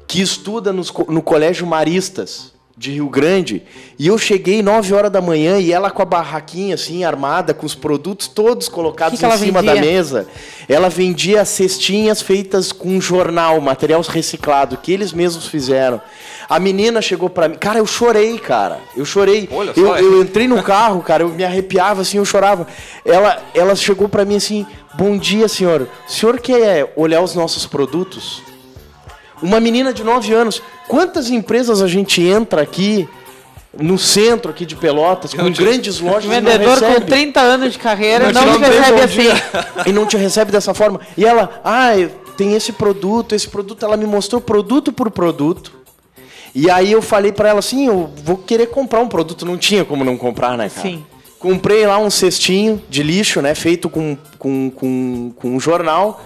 [SPEAKER 3] que estuda nos, no Colégio Maristas de Rio Grande, e eu cheguei 9 horas da manhã e ela com a barraquinha assim armada, com os produtos todos colocados que que em cima vendia? da mesa. Ela vendia cestinhas feitas com jornal, material reciclado que eles mesmos fizeram. A menina chegou para mim, cara, eu chorei, cara. Eu chorei. Olha eu, só, eu entrei no carro, cara, eu me arrepiava assim, eu chorava. Ela ela chegou para mim assim: "Bom dia, senhor. O senhor quer olhar os nossos produtos?" Uma menina de 9 anos. Quantas empresas a gente entra aqui no centro aqui de Pelotas, com grandes lojas.
[SPEAKER 2] Um vendedor com 30 anos de carreira não, não te recebe assim.
[SPEAKER 3] E não te recebe dessa forma. E ela, ah, tem esse produto, esse produto, ela me mostrou produto por produto. E aí eu falei para ela assim, eu vou querer comprar um produto, não tinha como não comprar, né, cara? Sim. Comprei lá um cestinho de lixo, né, feito com, com, com, com um jornal.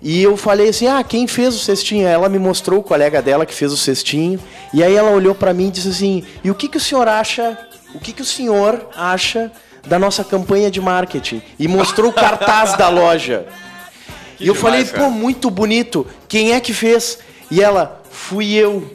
[SPEAKER 3] E eu falei assim: ah, quem fez o cestinho? Ela me mostrou o colega dela que fez o cestinho. E aí ela olhou para mim e disse assim: e o que, que o senhor acha? O que, que o senhor acha da nossa campanha de marketing? E mostrou o cartaz da loja. Que e eu demais, falei: cara. pô, muito bonito. Quem é que fez? E ela: fui eu.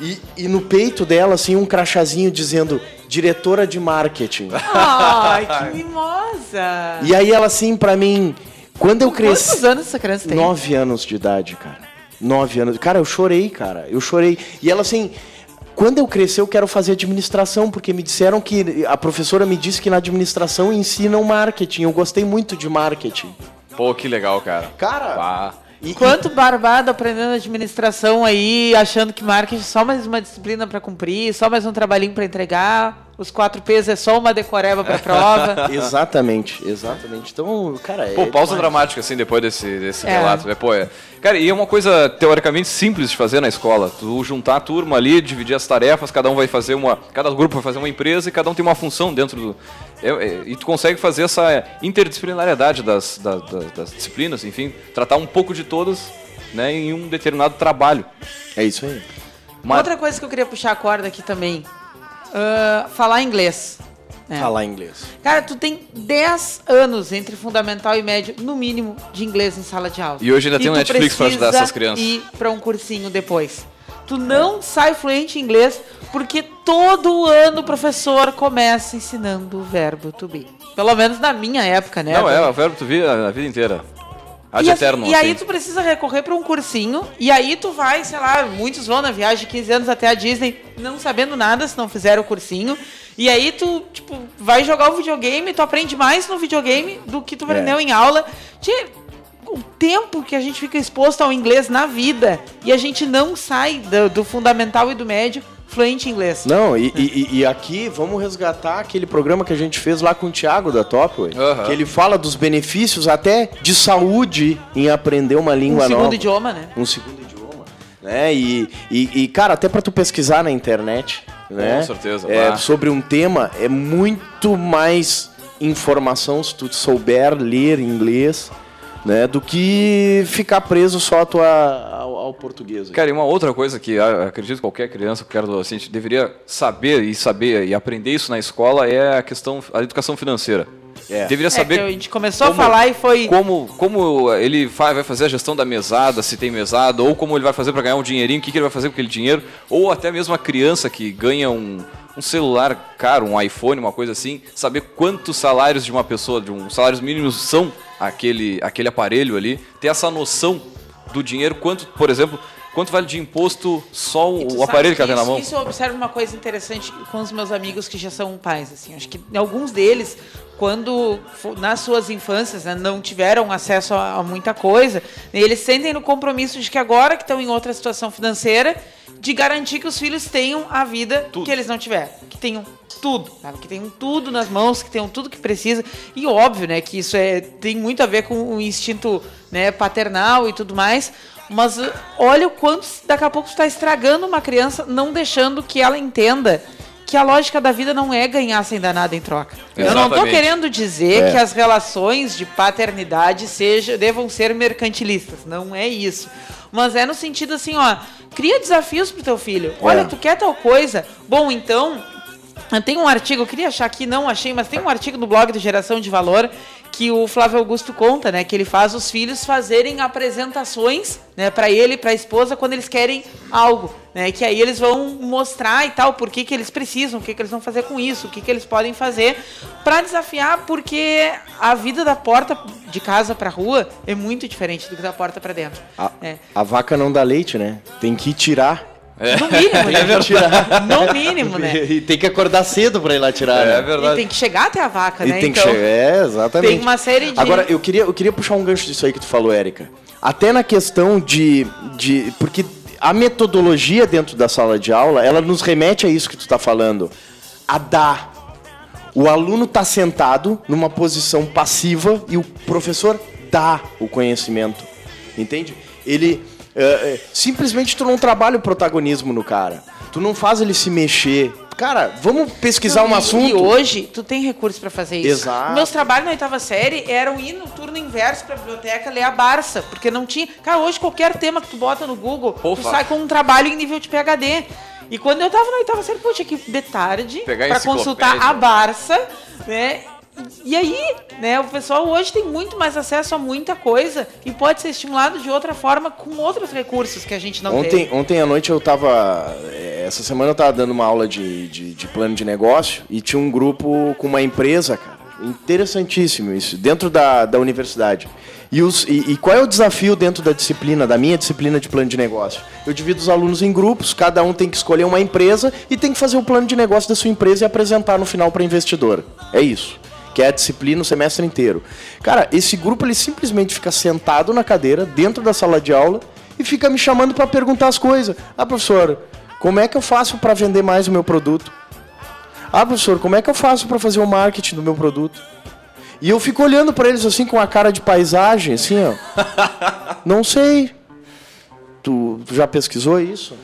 [SPEAKER 3] E, e no peito dela, assim, um crachazinho dizendo diretora de marketing.
[SPEAKER 2] Ai, que mimosa!
[SPEAKER 3] E aí ela assim para mim, quando eu cresci.
[SPEAKER 2] Quantos anos essa criança tem?
[SPEAKER 3] Nove anos de idade, cara. Nove anos. Cara, eu chorei, cara. Eu chorei. E ela assim. Quando eu crescer, eu quero fazer administração, porque me disseram que. A professora me disse que na administração ensinam marketing. Eu gostei muito de marketing.
[SPEAKER 1] Pô, que legal, cara.
[SPEAKER 3] Cara.
[SPEAKER 2] E, Quanto barbado aprendendo administração aí, achando que marketing é só mais uma disciplina para cumprir, só mais um trabalhinho para entregar os quatro P's é só uma decoreba pra prova.
[SPEAKER 3] exatamente, exatamente. Então, cara,
[SPEAKER 1] Pô, é pausa demais. dramática, assim, depois desse, desse é. relato. É, pô, é. Cara, e é uma coisa teoricamente simples de fazer na escola. Tu juntar a turma ali, dividir as tarefas, cada um vai fazer uma. Cada grupo vai fazer uma empresa e cada um tem uma função dentro do. É, é, e tu consegue fazer essa interdisciplinariedade das, das, das disciplinas, enfim, tratar um pouco de todas né, em um determinado trabalho.
[SPEAKER 3] É isso aí.
[SPEAKER 2] Uma outra coisa que eu queria puxar a corda aqui também uh, falar inglês.
[SPEAKER 3] Né? Falar inglês.
[SPEAKER 2] Cara, tu tem 10 anos entre fundamental e médio, no mínimo, de inglês em sala de aula.
[SPEAKER 1] E hoje ainda e tem um Netflix para ajudar essas crianças.
[SPEAKER 2] E para um cursinho depois. Tu não é. sai fluente em inglês porque todo ano o professor começa ensinando o verbo to be. Pelo menos na minha época, né?
[SPEAKER 1] Não, é o verbo to be a vida inteira.
[SPEAKER 2] Ad e, eterno, e assim. aí tu precisa recorrer para um cursinho, e aí tu vai, sei lá, muitos vão na viagem de 15 anos até a Disney, não sabendo nada se não fizer o cursinho. E aí tu, tipo, vai jogar o videogame, tu aprende mais no videogame do que tu aprendeu é. em aula. o tempo que a gente fica exposto ao inglês na vida e a gente não sai do, do fundamental e do médio fluente em inglês.
[SPEAKER 3] Não, e, e, e, aqui vamos resgatar aquele programa que a gente fez lá com o Thiago da Topway, uhum. que ele fala dos benefícios até de saúde em aprender uma língua nova. Um
[SPEAKER 2] segundo
[SPEAKER 3] nova.
[SPEAKER 2] idioma, né?
[SPEAKER 3] Um segundo idioma. Né? E, e, e, cara, até para tu pesquisar na internet, né?
[SPEAKER 1] Com certeza.
[SPEAKER 3] É, sobre um tema, é muito mais informação se tu souber ler inglês né, do que ficar preso só a tua, português.
[SPEAKER 1] Cara, e uma outra coisa que acredito que qualquer criança, qualquer adolescente deveria saber e saber e aprender isso na escola é a questão, a educação financeira. É. Deveria saber.
[SPEAKER 2] É a gente começou como, a falar e foi.
[SPEAKER 1] Como, como ele vai fazer a gestão da mesada, se tem mesada, ou como ele vai fazer para ganhar um dinheirinho, o que, que ele vai fazer com aquele dinheiro, ou até mesmo a criança que ganha um, um celular caro, um iPhone, uma coisa assim, saber quantos salários de uma pessoa, de um salários mínimos são aquele, aquele aparelho ali, ter essa noção do dinheiro, quanto, por exemplo, quanto vale de imposto só o aparelho que, ela tem na mão?
[SPEAKER 2] Isso eu observo uma coisa interessante com os meus amigos que já são pais, assim, acho que alguns deles, quando nas suas infâncias né, não tiveram acesso a, a muita coisa, eles sentem no compromisso de que agora que estão em outra situação financeira, de garantir que os filhos tenham a vida tudo. que eles não tiveram. Que tenham tudo, sabe? Que tenham tudo nas mãos, que tenham tudo que precisa. E óbvio, né, que isso é, tem muito a ver com o instinto né, paternal e tudo mais. Mas uh, olha o quanto daqui a pouco está estragando uma criança, não deixando que ela entenda que a lógica da vida não é ganhar sem dar nada em troca. Eu não estou
[SPEAKER 1] Exatamente.
[SPEAKER 2] querendo dizer
[SPEAKER 3] É.
[SPEAKER 2] que as relações de paternidade seja, devam ser mercantilistas. Não é isso. Mas é no sentido assim, ó, cria desafios pro teu filho. Olha,
[SPEAKER 3] É.
[SPEAKER 2] tu quer tal coisa? Bom, então, tem um artigo, eu queria achar aqui, não achei, mas tem um artigo no blog do Geração de Valor que o Flávio Augusto conta, né, que ele faz os filhos fazerem apresentações, né, para ele para a esposa quando eles querem algo, né, que aí eles vão mostrar e tal por que, que eles precisam, o que, que eles vão fazer com isso, o que, que eles podem fazer para desafiar, porque a vida da porta de casa para rua é muito diferente do que da porta para dentro.
[SPEAKER 3] A,
[SPEAKER 2] É.
[SPEAKER 3] a vaca não dá leite, né? Tem que tirar.
[SPEAKER 2] No mínimo, né?
[SPEAKER 3] Que tirar.
[SPEAKER 2] No mínimo, né?
[SPEAKER 3] E tem que acordar cedo pra ir lá tirar,
[SPEAKER 1] É
[SPEAKER 3] né?
[SPEAKER 1] verdade.
[SPEAKER 2] E tem que chegar até a vaca,
[SPEAKER 3] E
[SPEAKER 2] né?
[SPEAKER 3] tem que
[SPEAKER 2] então,
[SPEAKER 3] chegar. É, exatamente.
[SPEAKER 2] tem uma série de-
[SPEAKER 3] Agora, eu queria, eu queria puxar um gancho disso aí que tu falou, Érica. Até na questão de, de. Porque a metodologia dentro da sala de aula, ela nos remete a isso que tu tá falando. A dar. O aluno tá sentado numa posição passiva e o professor dá o conhecimento. Entende? Ele. É, é, simplesmente tu não trabalha o protagonismo no cara. Tu não faz ele se mexer. Cara, vamos pesquisar
[SPEAKER 2] Não,
[SPEAKER 3] um
[SPEAKER 2] e-
[SPEAKER 3] assunto.
[SPEAKER 2] E hoje, tu tem recursos pra fazer isso.
[SPEAKER 3] Exato.
[SPEAKER 2] Meus trabalhos na oitava série eram ir no turno inverso pra biblioteca ler a Barça, porque não tinha. Cara, hoje qualquer tema que tu bota no Google, tu
[SPEAKER 1] Ufa.
[SPEAKER 2] sai com um trabalho em nível de PhD. E quando eu tava na oitava série, pô, tinha que ir de tarde
[SPEAKER 1] Pegar a
[SPEAKER 2] pra consultar a Barça, né? E aí, né, o pessoal hoje tem muito mais acesso a muita coisa e pode ser estimulado de outra forma com outros recursos que a gente não
[SPEAKER 3] Ontem,
[SPEAKER 2] tem.
[SPEAKER 3] ontem à noite eu tava. eh, Essa semana eu tava dando uma aula de, de, de plano de negócio e tinha um grupo com uma empresa, cara. Interessantíssimo isso, dentro da, da universidade. E, os, e, e qual é o desafio dentro da disciplina, da minha disciplina de plano de negócio? Eu divido os alunos em grupos, cada um tem que escolher uma empresa e tem que fazer o plano de negócio da sua empresa e apresentar no final para investidor. É isso. Que é a disciplina o semestre inteiro. Cara, esse grupo ele simplesmente fica sentado na cadeira, dentro da sala de aula, e fica me chamando para perguntar as coisas. Ah, professor, como é que eu faço para vender mais o meu produto? Ah, professor, como é que eu faço para fazer o marketing do meu produto? E eu fico olhando para eles assim com a cara de paisagem, assim, ó. Não sei. Tu, tu já pesquisou isso?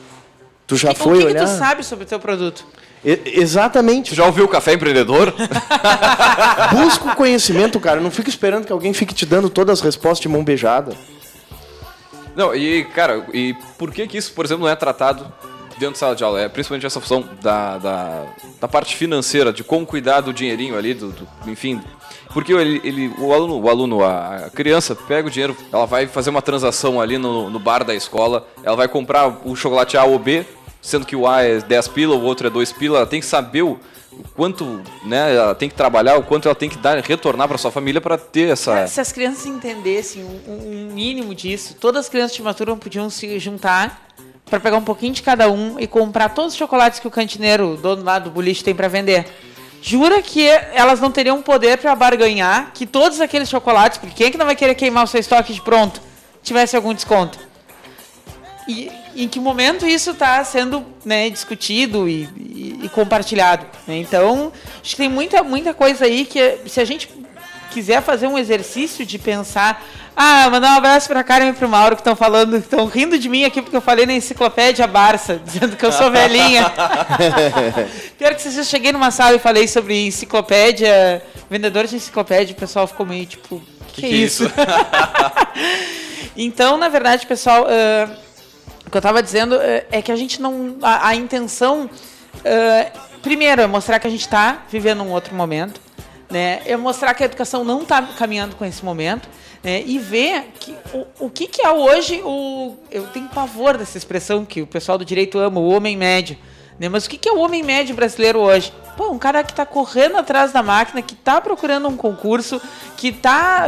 [SPEAKER 3] Tu já
[SPEAKER 2] o
[SPEAKER 3] foi
[SPEAKER 2] que, que
[SPEAKER 3] olhar?
[SPEAKER 2] tu sabe sobre o teu produto?
[SPEAKER 3] E- exatamente.
[SPEAKER 1] Já ouviu o Café Empreendedor?
[SPEAKER 3] Busca o conhecimento, cara. Não fica esperando que alguém fique te dando todas as respostas de mão beijada.
[SPEAKER 1] Não, e, cara, e por que que isso, por exemplo, não é tratado dentro da sala de aula? É principalmente essa função da, da, da parte financeira, de como cuidar do dinheirinho ali, do, do- enfim. Porque ele, ele- o aluno, o aluno, a a criança pega o dinheiro, ela vai fazer uma transação ali no, no bar da escola, ela vai comprar o chocolate A ou B, sendo que o A é 10 pila, o outro é 2 pila, ela tem que saber o, quanto, né, ela tem que trabalhar, o quanto ela tem que dar, retornar para sua família para ter essa...
[SPEAKER 2] Se as crianças entendessem um, um mínimo disso, todas as crianças de matura podiam se juntar para pegar um pouquinho de cada um e comprar todos os chocolates que o cantineiro, dono lá do boliche, tem para vender. Jura que elas não teriam poder para barganhar que todos aqueles chocolates, porque quem é que não vai querer queimar o seu estoque de pronto, tivesse algum desconto? E em que momento isso está sendo né, discutido e, e- e compartilhado? né? Então, acho que tem muita, muita coisa aí que, se a gente quiser fazer um exercício de pensar. Ah, mandar um abraço para a Karen e para o Mauro que estão falando, estão rindo de mim aqui porque eu falei na enciclopédia Barça, dizendo que eu sou velhinha. Pior que vocês eu cheguei numa sala e falei sobre enciclopédia, vendedores de enciclopédia, o pessoal ficou meio tipo, que, que, é isso? então, na verdade, pessoal, ah, o que eu estava dizendo ah, é que a gente não. A, a intenção, ah, primeiro, é mostrar que a gente está vivendo um outro momento, né? É mostrar que a educação não está caminhando com esse momento. né? e ver que, o, o que, que é hoje o. Eu tenho pavor dessa expressão que o pessoal do direito ama, o homem médio. Né? Mas o que, que é o homem médio brasileiro hoje? Pô, um cara que está correndo atrás da máquina, que está procurando um concurso, que está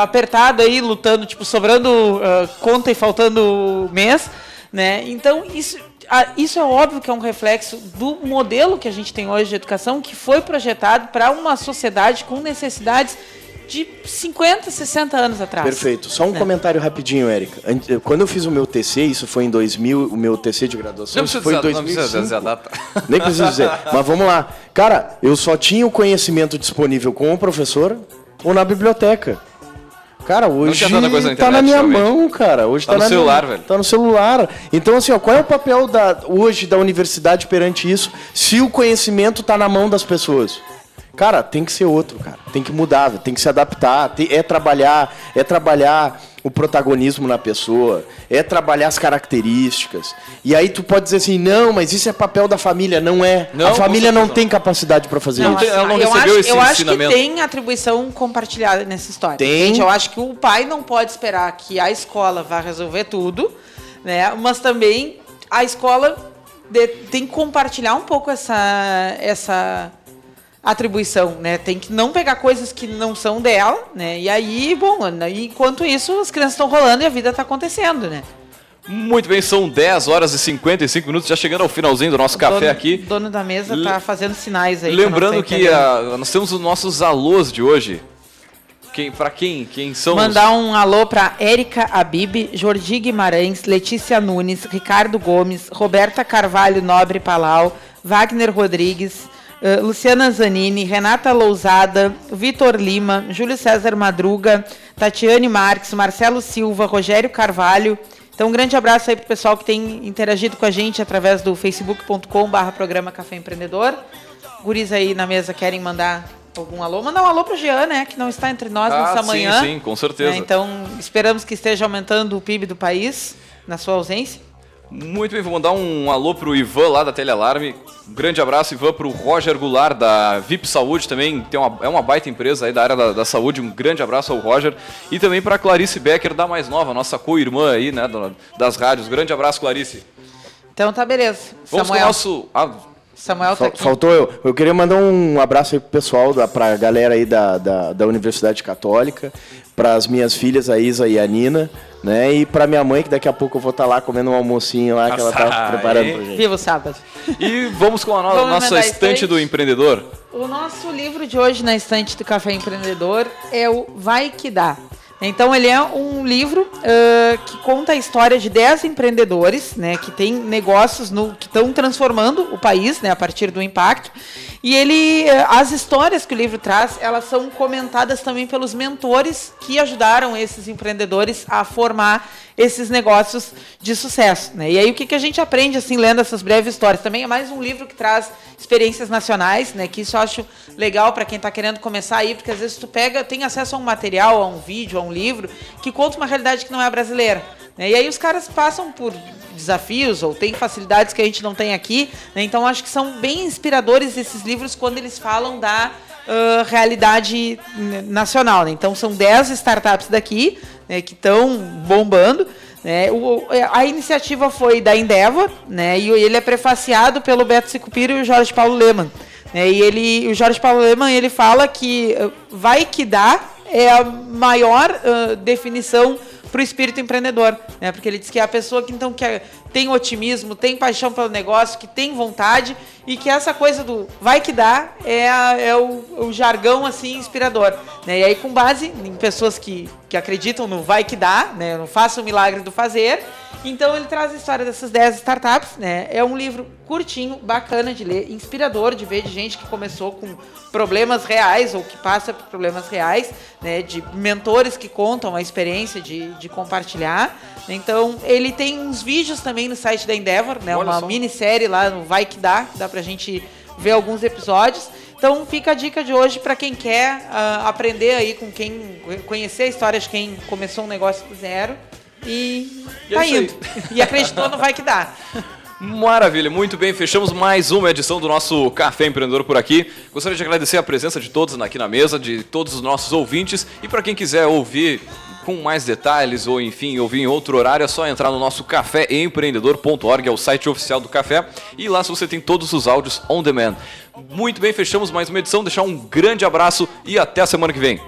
[SPEAKER 2] apertado aí, lutando, tipo, sobrando ah, conta e faltando mês, né? Então, isso, isso é óbvio que é um reflexo do modelo que a gente tem hoje de educação, que foi projetado para uma sociedade com necessidades de 50, 60 anos atrás.
[SPEAKER 3] Perfeito. Só um
[SPEAKER 2] né?
[SPEAKER 3] comentário rapidinho, Érica. Ant- Quando eu fiz o meu TC, isso foi em 2000, o meu TC de graduação,
[SPEAKER 1] Não
[SPEAKER 3] isso foi em
[SPEAKER 1] dizer- não precisa
[SPEAKER 3] 2005.
[SPEAKER 1] dizer a data.
[SPEAKER 3] Nem preciso dizer. Mas vamos lá. Cara, eu só tinha o conhecimento disponível com o professor ou na biblioteca. Cara, hoje na internet, tá na minha realmente. mão, cara. Hoje tá,
[SPEAKER 1] tá no celular,
[SPEAKER 3] minha...
[SPEAKER 1] velho.
[SPEAKER 3] Tá no celular. Então, assim, ó, qual é o papel da, hoje da universidade perante isso, se o conhecimento tá na mão das pessoas? Cara, tem que ser outro, cara. Tem que mudar, tem que se adaptar. é trabalhar, é trabalhar o protagonismo na pessoa, é trabalhar as características. E aí tu pode dizer assim, não, mas isso é papel da família, não é. Não, a família não tem capacidade para fazer
[SPEAKER 2] não,
[SPEAKER 3] isso.
[SPEAKER 2] Ela não eu acho, esse eu acho que tem atribuição compartilhada nessa história.
[SPEAKER 3] Tem.
[SPEAKER 2] Gente, eu acho que o pai não pode esperar que a escola vá resolver tudo, né? Mas também a escola tem que compartilhar um pouco essa essa atribuição, né? Tem que não pegar coisas que não são dela, né? E aí, bom, enquanto isso, as crianças estão rolando e a vida está acontecendo, né?
[SPEAKER 1] Muito bem, são 10 horas e 55 minutos, já chegando ao finalzinho do nosso o café
[SPEAKER 2] dono,
[SPEAKER 1] aqui.
[SPEAKER 2] O dono da mesa está fazendo sinais aí.
[SPEAKER 1] Lembrando que, a, nós temos os nossos alôs de hoje. Quem, para quem? Quem são
[SPEAKER 2] Mandar os... um alô para Érica Abib, Jordi Guimarães, Letícia Nunes, Ricardo Gomes, Roberta Carvalho Nobre Palau, Wagner Rodrigues, uh, Luciana Zanini, Renata Lousada, Vitor Lima, Júlio César Madruga, Tatiane Marques, Marcelo Silva, Rogério Carvalho. Então, um grande abraço aí pro pessoal que tem interagido com a gente através do facebook.com/barra programa Café Empreendedor. Guris aí na mesa querem mandar algum alô? Mandar um alô pro Jean, né? Que não está entre nós ah, nessa
[SPEAKER 1] sim,
[SPEAKER 2] manhã.
[SPEAKER 1] Sim, com certeza.
[SPEAKER 2] É, então, esperamos que esteja aumentando o PIB do país na sua ausência.
[SPEAKER 1] Muito bem, vou mandar um alô pro Ivan lá da Telealarme. Um grande abraço, Ivan, pro Roger Goulart da VIP Saúde também. Tem uma, é uma baita empresa aí da área da, da saúde. Um grande abraço ao Roger. E também pra Clarice Becker da Mais Nova, nossa co-irmã aí, né, das rádios. Grande abraço, Clarice.
[SPEAKER 2] Então tá beleza.
[SPEAKER 1] Vamos Samuel. nosso. Ah,
[SPEAKER 2] Samuel tá aqui.
[SPEAKER 3] Faltou eu. Eu queria mandar um abraço aí pro pessoal, da, pra galera aí da, da, da Universidade Católica, para as minhas filhas, a Isa e a Nina né? E para minha mãe, que daqui a pouco eu vou estar tá lá comendo um almocinho lá que ela tá preparando pra gente.
[SPEAKER 2] Viva o sábado.
[SPEAKER 1] E vamos com a no vamos nossa estante do empreendedor.
[SPEAKER 2] O nosso livro de hoje na estante do Café Empreendedor é o Vai Que Dá. Então ele é um livro uh, que conta a história de 10 empreendedores, né, que têm negócios no, que estão transformando o país, né, a partir do impacto. E ele, uh, as histórias que o livro traz, elas são comentadas também pelos mentores que ajudaram esses empreendedores a formar esses negócios de sucesso. Né? E aí o que, que a gente aprende assim lendo essas breves histórias? Também é mais um livro que traz experiências nacionais, né? Que isso eu acho legal para quem está querendo começar aí, porque às vezes tu pega, tem acesso a um material, a um vídeo, a um livro que conta uma realidade que não é brasileira. Né? E aí os caras passam por desafios ou têm facilidades que a gente não tem aqui. Né? Então acho que são bem inspiradores esses livros quando eles falam da uh, realidade nacional. Né? Então são 10 startups daqui né, que estão bombando. Né? O, a iniciativa foi da Endeavor, né? E ele é prefaciado pelo Beto Sicupira e o Jorge Paulo Leman. Né? E ele, o Jorge Paulo Leman ele fala que vai que dá é a maior uh, definição para o espírito empreendedor, né? Porque ele diz que é a pessoa que então que tem otimismo, tem paixão pelo negócio, que tem vontade e que essa coisa do vai que dá é, é o, o, jargão assim inspirador, né? E aí com base em pessoas que, que acreditam no vai que dá, né? Não faça o milagre do fazer então ele traz a história dessas 10 startups, né? É um livro curtinho, bacana de ler, inspirador de ver de gente que começou com problemas reais ou que passa por problemas reais, né? De mentores que contam a experiência de, de compartilhar. Então ele tem uns vídeos também no site da Endeavor, né? Olha Uma só. minissérie lá no Vai Que Dá, dá pra gente ver alguns episódios. Então fica a dica de hoje para quem quer uh, aprender aí com quem conhecer a história de quem começou um negócio do zero e, e tá é indo. E acreditou, não vai que dá.
[SPEAKER 1] Maravilha, muito bem. Fechamos mais uma edição do nosso Café Empreendedor por aqui. Gostaria de agradecer a presença de todos aqui na mesa, de todos os nossos ouvintes. E para quem quiser ouvir com mais detalhes ou enfim, ouvir em outro horário, é só entrar no nosso caféempreendedor.org, é o site oficial do café, e lá você tem todos os áudios on demand. Muito bem, fechamos mais uma edição, deixar um grande abraço e até a semana que vem.